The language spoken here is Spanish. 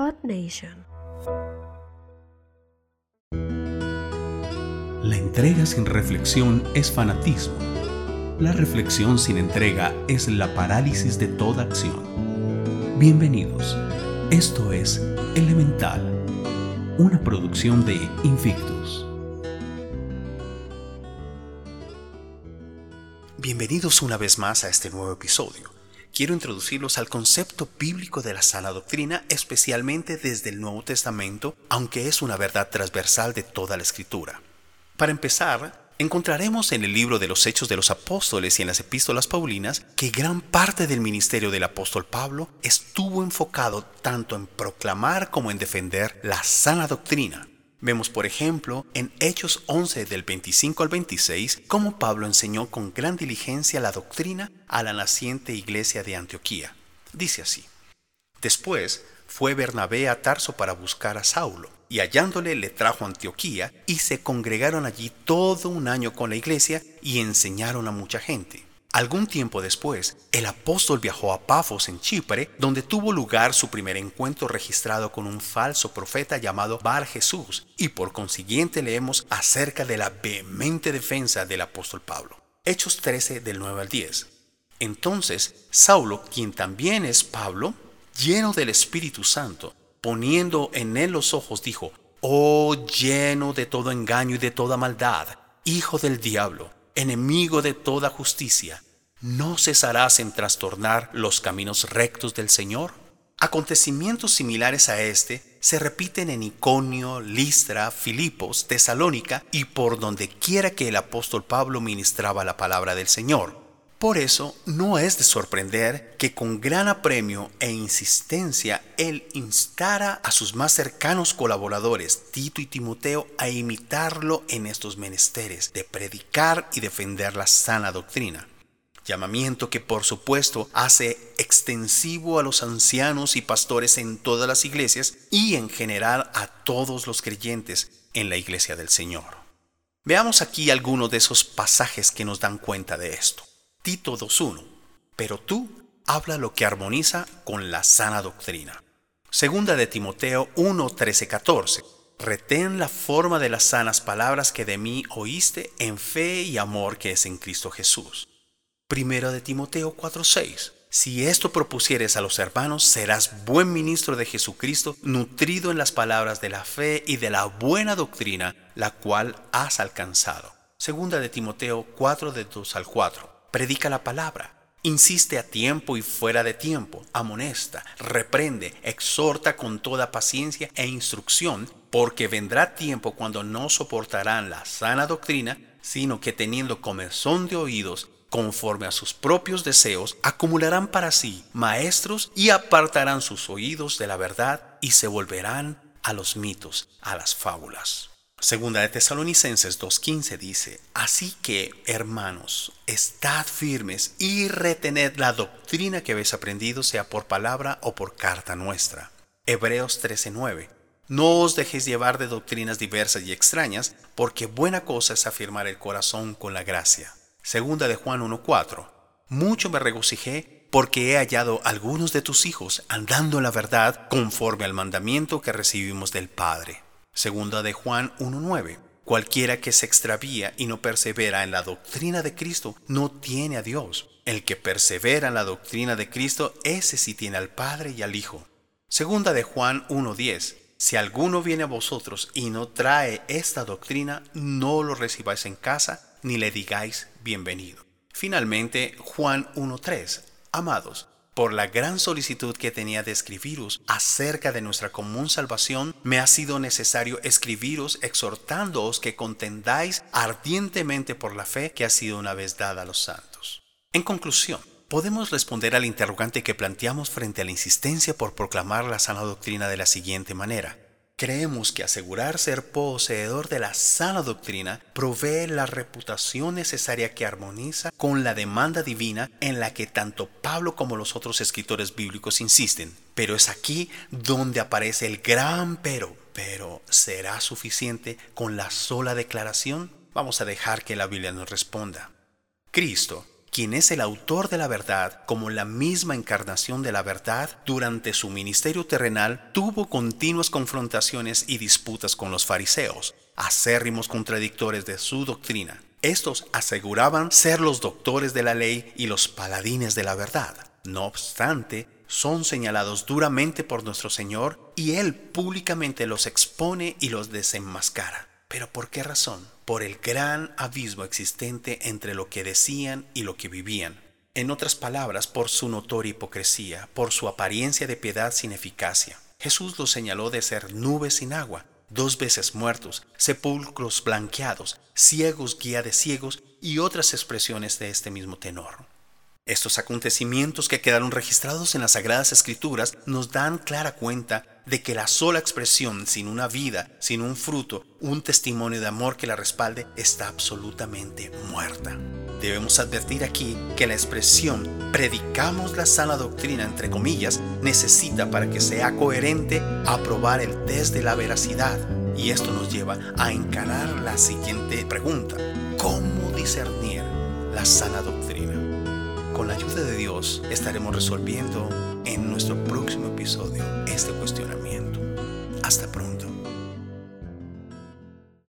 Earth Nation. La entrega sin reflexión es fanatismo. La reflexión sin entrega es la parálisis de toda acción. Bienvenidos. Esto es Elemental, una producción de Invictus. Bienvenidos una vez más a este nuevo episodio. Quiero introducirlos al concepto bíblico de la sana doctrina, especialmente desde el Nuevo Testamento, aunque es una verdad transversal de toda la Escritura. Para empezar, encontraremos en el libro de los Hechos de los Apóstoles y en las epístolas paulinas que gran parte del ministerio del apóstol Pablo estuvo enfocado tanto en proclamar como en defender la sana doctrina. Vemos, por ejemplo, en Hechos 11 del 25 al 26, cómo Pablo enseñó con gran diligencia la doctrina a la naciente iglesia de Antioquía. Dice así, Después fue Bernabé a Tarso para buscar a Saulo y hallándole le trajo a Antioquía, y se congregaron allí todo un año con la iglesia y enseñaron a mucha gente. Algún tiempo después, el apóstol viajó a Pafos en Chipre, donde tuvo lugar su primer encuentro registrado con un falso profeta llamado Bar Jesús, y por consiguiente leemos acerca de la vehemente defensa del apóstol Pablo. Hechos 13 del 9 al 10. Entonces, Saulo, quien también es Pablo, lleno del Espíritu Santo, poniendo en él los ojos, dijo, Oh lleno de todo engaño y de toda maldad, hijo del diablo, enemigo de toda justicia, ¿no cesarás en trastornar los caminos rectos del Señor? Acontecimientos similares a este se repiten en Iconio, Listra, Filipos, Tesalónica y por donde quiera que el apóstol Pablo ministraba la palabra del Señor. Por eso no es de sorprender que con gran apremio e insistencia él instara a sus más cercanos colaboradores, Tito y Timoteo, a imitarlo en estos menesteres de predicar y defender la sana doctrina. Llamamiento que por supuesto hace extensivo a los ancianos y pastores en todas las iglesias y en general a todos los creyentes en la iglesia del Señor. Veamos aquí algunos de esos pasajes que nos dan cuenta de esto. Tito 2.1. Pero tú habla lo que armoniza con la sana doctrina. Segunda de Timoteo 1.13.14. Retén la forma de las sanas palabras que de mí oíste en fe y amor que es en Cristo Jesús. Primera de Timoteo 4.6. Si esto propusieres a los hermanos, serás buen ministro de Jesucristo, nutrido en las palabras de la fe y de la buena doctrina, la cual has alcanzado. Segunda de Timoteo 4 de 2 al 4 predica la palabra, insiste a tiempo y fuera de tiempo, amonesta, reprende, exhorta con toda paciencia e instrucción, porque vendrá tiempo cuando no soportarán la sana doctrina, sino que teniendo comezón de oídos, conforme a sus propios deseos, acumularán para sí maestros y apartarán sus oídos de la verdad y se volverán a los mitos, a las fábulas. Segunda de Tesalonicenses 2.15 dice, Así que, hermanos, estad firmes y retened la doctrina que habéis aprendido, sea por palabra o por carta nuestra. Hebreos 13.9 No os dejéis llevar de doctrinas diversas y extrañas, porque buena cosa es afirmar el corazón con la gracia. Segunda de Juan 1.4 Mucho me regocijé porque he hallado algunos de tus hijos andando en la verdad conforme al mandamiento que recibimos del Padre. Segunda de Juan 1.9. Cualquiera que se extravía y no persevera en la doctrina de Cristo no tiene a Dios. El que persevera en la doctrina de Cristo, ese sí tiene al Padre y al Hijo. Segunda de Juan 1.10. Si alguno viene a vosotros y no trae esta doctrina, no lo recibáis en casa ni le digáis bienvenido. Finalmente, Juan 1.3. Amados, por la gran solicitud que tenía de escribiros acerca de nuestra común salvación, me ha sido necesario escribiros exhortándoos que contendáis ardientemente por la fe que ha sido una vez dada a los santos. En conclusión, podemos responder al interrogante que planteamos frente a la insistencia por proclamar la sana doctrina de la siguiente manera. Creemos que asegurar ser poseedor de la sana doctrina provee la reputación necesaria que armoniza con la demanda divina en la que tanto Pablo como los otros escritores bíblicos insisten. Pero es aquí donde aparece el gran pero. Pero ¿será suficiente con la sola declaración? Vamos a dejar que la Biblia nos responda. Cristo, quien es el autor de la verdad, como la misma encarnación de la verdad, durante su ministerio terrenal tuvo continuas confrontaciones y disputas con los fariseos, acérrimos contradictores de su doctrina. Estos aseguraban ser los doctores de la ley y los paladines de la verdad. No obstante, son señalados duramente por nuestro Señor y Él públicamente los expone y los desenmascara. ¿Pero por qué razón? Por el gran abismo existente entre lo que decían y lo que vivían. En otras palabras, por su notoria hipocresía, por su apariencia de piedad sin eficacia. Jesús los señaló de ser nubes sin agua, dos veces muertos, sepulcros blanqueados, ciegos guía de ciegos y otras expresiones de este mismo tenor. Estos acontecimientos que quedaron registrados en las Sagradas Escrituras nos dan clara cuenta de que la sola expresión sin una vida, sin un fruto, un testimonio de amor que la respalde, está absolutamente muerta. Debemos advertir aquí que la expresión predicamos la sana doctrina, entre comillas, necesita para que sea coherente aprobar el test de la veracidad. Y esto nos lleva a encarar la siguiente pregunta. ¿Cómo discernir la sana doctrina? con la ayuda de Dios estaremos resolviendo en nuestro próximo episodio este cuestionamiento. Hasta pronto.